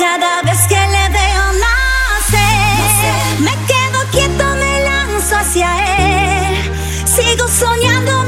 cada vez que le veo nacer. Me quedo quieto, me lanzo hacia él. Sigo soñando,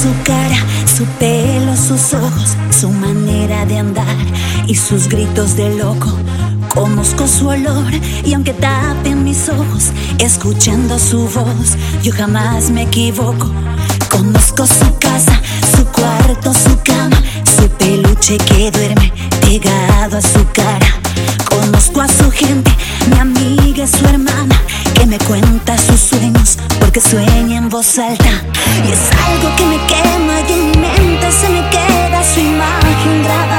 su cara, su pelo, sus ojos, su manera de andar y sus gritos de loco. Conozco su olor y aunque tapen mis ojos, escuchando su voz, yo jamás me equivoco. Conozco su casa, su cuarto, su cama, su peluche que duerme pegado a su cara. Voz. Y es algo que me quema y en mi mente se me queda su imagen grabada.